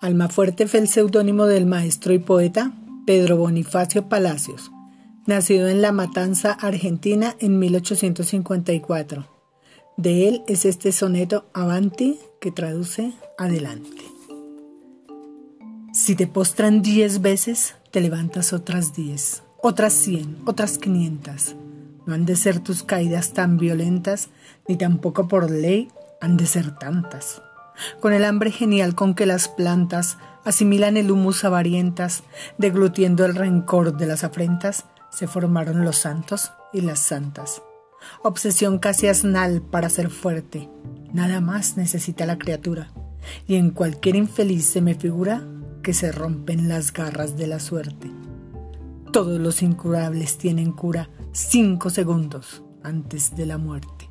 Almafuerte fue el seudónimo del maestro y poeta Pedro Bonifacio Palacios, nacido en La Matanza, Argentina, en 1854. De él es este soneto Avanti que traduce Adelante. Si te postran diez veces, te levantas otras diez, otras cien, otras quinientas. No han de ser tus caídas tan violentas, ni tampoco por ley han de ser tantas con el hambre genial con que las plantas asimilan el humus avarientas, deglutiendo el rencor de las afrentas, se formaron los santos y las santas. Obsesión casi asnal para ser fuerte, nada más necesita la criatura, y en cualquier infeliz se me figura que se rompen las garras de la suerte. Todos los incurables tienen cura cinco segundos antes de la muerte.